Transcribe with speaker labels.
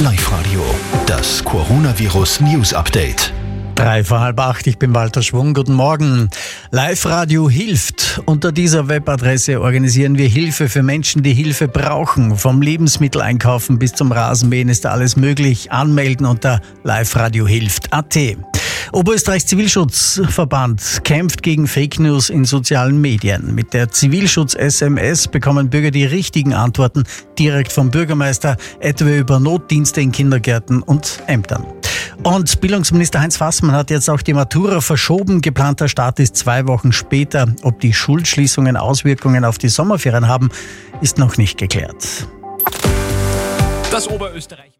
Speaker 1: Live Radio, das Coronavirus News Update.
Speaker 2: Drei vor halb acht, ich bin Walter Schwung, guten Morgen. Live Radio hilft. Unter dieser Webadresse organisieren wir Hilfe für Menschen, die Hilfe brauchen. Vom Lebensmitteleinkaufen bis zum Rasenmähen ist alles möglich. Anmelden unter Live Radio hilft.at. Oberösterreichs Zivilschutzverband kämpft gegen Fake News in sozialen Medien. Mit der Zivilschutz-SMS bekommen Bürger die richtigen Antworten direkt vom Bürgermeister, etwa über Notdienste in Kindergärten und Ämtern. Und Bildungsminister Heinz Fassmann hat jetzt auch die Matura verschoben. Geplanter Start ist zwei Wochen später. Ob die Schulschließungen Auswirkungen auf die Sommerferien haben, ist noch nicht geklärt.
Speaker 3: Das Oberösterreich.